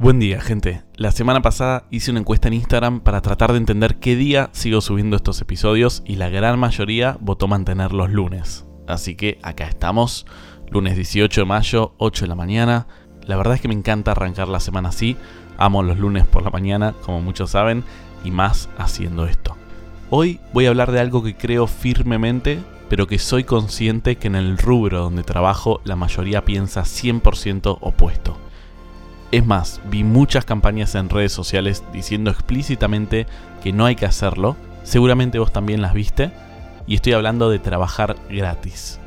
Buen día, gente. La semana pasada hice una encuesta en Instagram para tratar de entender qué día sigo subiendo estos episodios y la gran mayoría votó mantener los lunes. Así que acá estamos, lunes 18 de mayo, 8 de la mañana. La verdad es que me encanta arrancar la semana así. Amo los lunes por la mañana, como muchos saben, y más haciendo esto. Hoy voy a hablar de algo que creo firmemente, pero que soy consciente que en el rubro donde trabajo la mayoría piensa 100% opuesto es más, vi muchas campañas en redes sociales diciendo explícitamente que no hay que hacerlo. Seguramente vos también las viste. Y estoy hablando de trabajar gratis.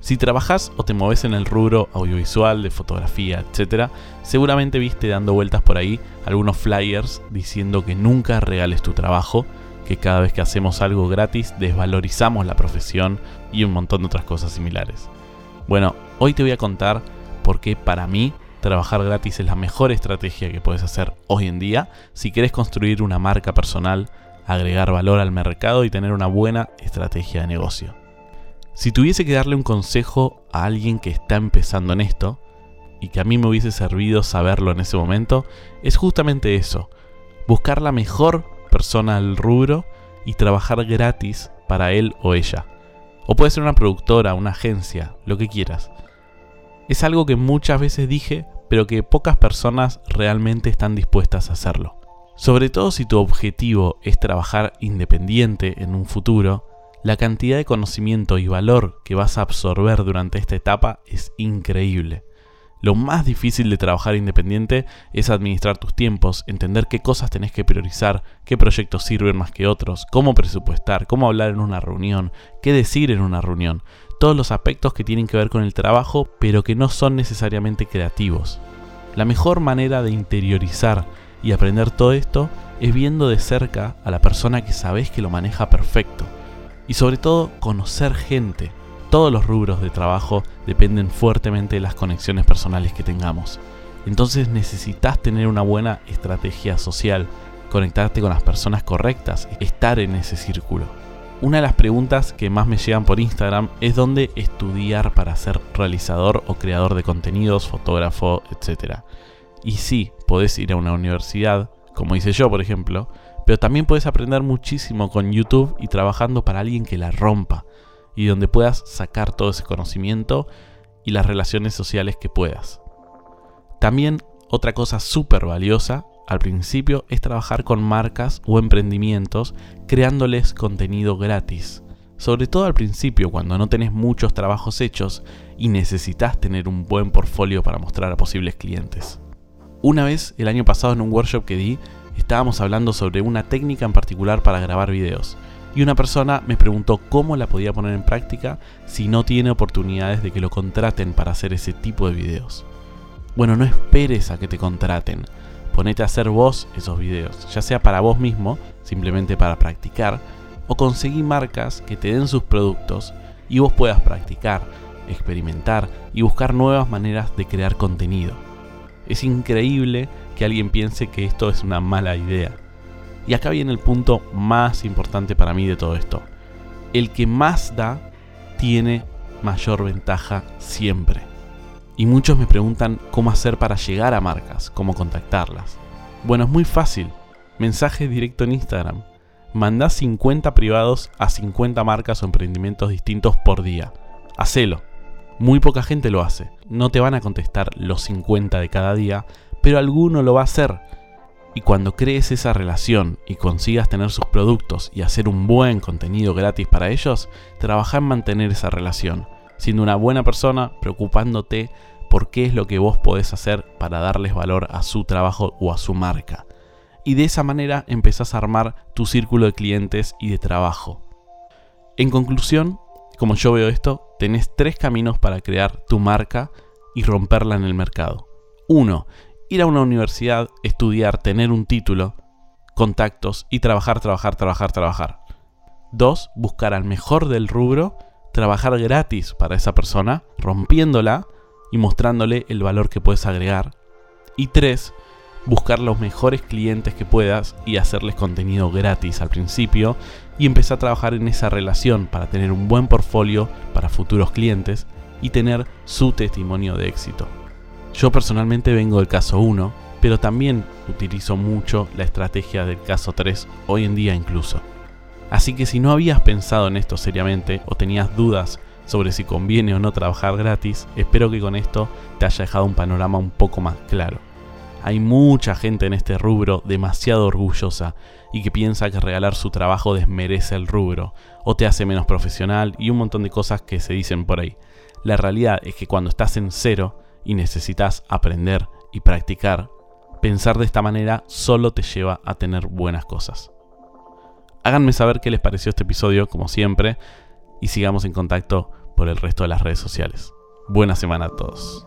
Si trabajas o te mueves en el rubro audiovisual, de fotografía, etc., seguramente viste dando vueltas por ahí algunos flyers diciendo que nunca regales tu trabajo, que cada vez que hacemos algo gratis desvalorizamos la profesión y un montón de otras cosas similares. Bueno, hoy te voy a contar por qué para mí Trabajar gratis es la mejor estrategia que puedes hacer hoy en día si quieres construir una marca personal, agregar valor al mercado y tener una buena estrategia de negocio. Si tuviese que darle un consejo a alguien que está empezando en esto, y que a mí me hubiese servido saberlo en ese momento, es justamente eso, buscar la mejor persona al rubro y trabajar gratis para él o ella. O puede ser una productora, una agencia, lo que quieras. Es algo que muchas veces dije, pero que pocas personas realmente están dispuestas a hacerlo. Sobre todo si tu objetivo es trabajar independiente en un futuro, la cantidad de conocimiento y valor que vas a absorber durante esta etapa es increíble. Lo más difícil de trabajar independiente es administrar tus tiempos, entender qué cosas tenés que priorizar, qué proyectos sirven más que otros, cómo presupuestar, cómo hablar en una reunión, qué decir en una reunión, todos los aspectos que tienen que ver con el trabajo, pero que no son necesariamente creativos. La mejor manera de interiorizar y aprender todo esto es viendo de cerca a la persona que sabes que lo maneja perfecto. Y sobre todo conocer gente, todos los rubros de trabajo dependen fuertemente de las conexiones personales que tengamos. Entonces necesitas tener una buena estrategia social, conectarte con las personas correctas, estar en ese círculo. Una de las preguntas que más me llegan por Instagram es dónde estudiar para ser realizador o creador de contenidos, fotógrafo, etc. Y sí, podés ir a una universidad, como hice yo por ejemplo, pero también puedes aprender muchísimo con YouTube y trabajando para alguien que la rompa y donde puedas sacar todo ese conocimiento y las relaciones sociales que puedas. También otra cosa súper valiosa al principio es trabajar con marcas o emprendimientos creándoles contenido gratis. Sobre todo al principio cuando no tenés muchos trabajos hechos y necesitas tener un buen portfolio para mostrar a posibles clientes. Una vez, el año pasado en un workshop que di, estábamos hablando sobre una técnica en particular para grabar videos y una persona me preguntó cómo la podía poner en práctica si no tiene oportunidades de que lo contraten para hacer ese tipo de videos. Bueno, no esperes a que te contraten. Ponete a hacer vos esos videos, ya sea para vos mismo, simplemente para practicar, o conseguí marcas que te den sus productos y vos puedas practicar, experimentar y buscar nuevas maneras de crear contenido. Es increíble que alguien piense que esto es una mala idea. Y acá viene el punto más importante para mí de todo esto. El que más da tiene mayor ventaja siempre. Y muchos me preguntan cómo hacer para llegar a marcas, cómo contactarlas. Bueno, es muy fácil. Mensaje directo en Instagram. Mandá 50 privados a 50 marcas o emprendimientos distintos por día. Hacelo. Muy poca gente lo hace. No te van a contestar los 50 de cada día, pero alguno lo va a hacer y cuando crees esa relación y consigas tener sus productos y hacer un buen contenido gratis para ellos, trabaja en mantener esa relación, siendo una buena persona, preocupándote por qué es lo que vos podés hacer para darles valor a su trabajo o a su marca. Y de esa manera empezás a armar tu círculo de clientes y de trabajo. En conclusión, como yo veo esto, tenés tres caminos para crear tu marca y romperla en el mercado. Uno, ir a una universidad, estudiar, tener un título, contactos y trabajar, trabajar, trabajar, trabajar. Dos, buscar al mejor del rubro, trabajar gratis para esa persona, rompiéndola y mostrándole el valor que puedes agregar. Y tres, buscar los mejores clientes que puedas y hacerles contenido gratis al principio y empezar a trabajar en esa relación para tener un buen portfolio para futuros clientes y tener su testimonio de éxito. Yo personalmente vengo del caso 1 pero también utilizo mucho la estrategia del caso 3 hoy en día incluso. Así que si no habías pensado en esto seriamente o tenías dudas sobre si conviene o no trabajar gratis, espero que con esto te haya dejado un panorama un poco más claro. Hay mucha gente en este rubro demasiado orgullosa y que piensa que regalar su trabajo desmerece el rubro o te hace menos profesional y un montón de cosas que se dicen por ahí. La realidad es que cuando estás en cero y necesitas aprender y practicar, pensar de esta manera solo te lleva a tener buenas cosas. Háganme saber qué les pareció este episodio, como siempre, y sigamos en contacto por el resto de las redes sociales. Buena semana a todos.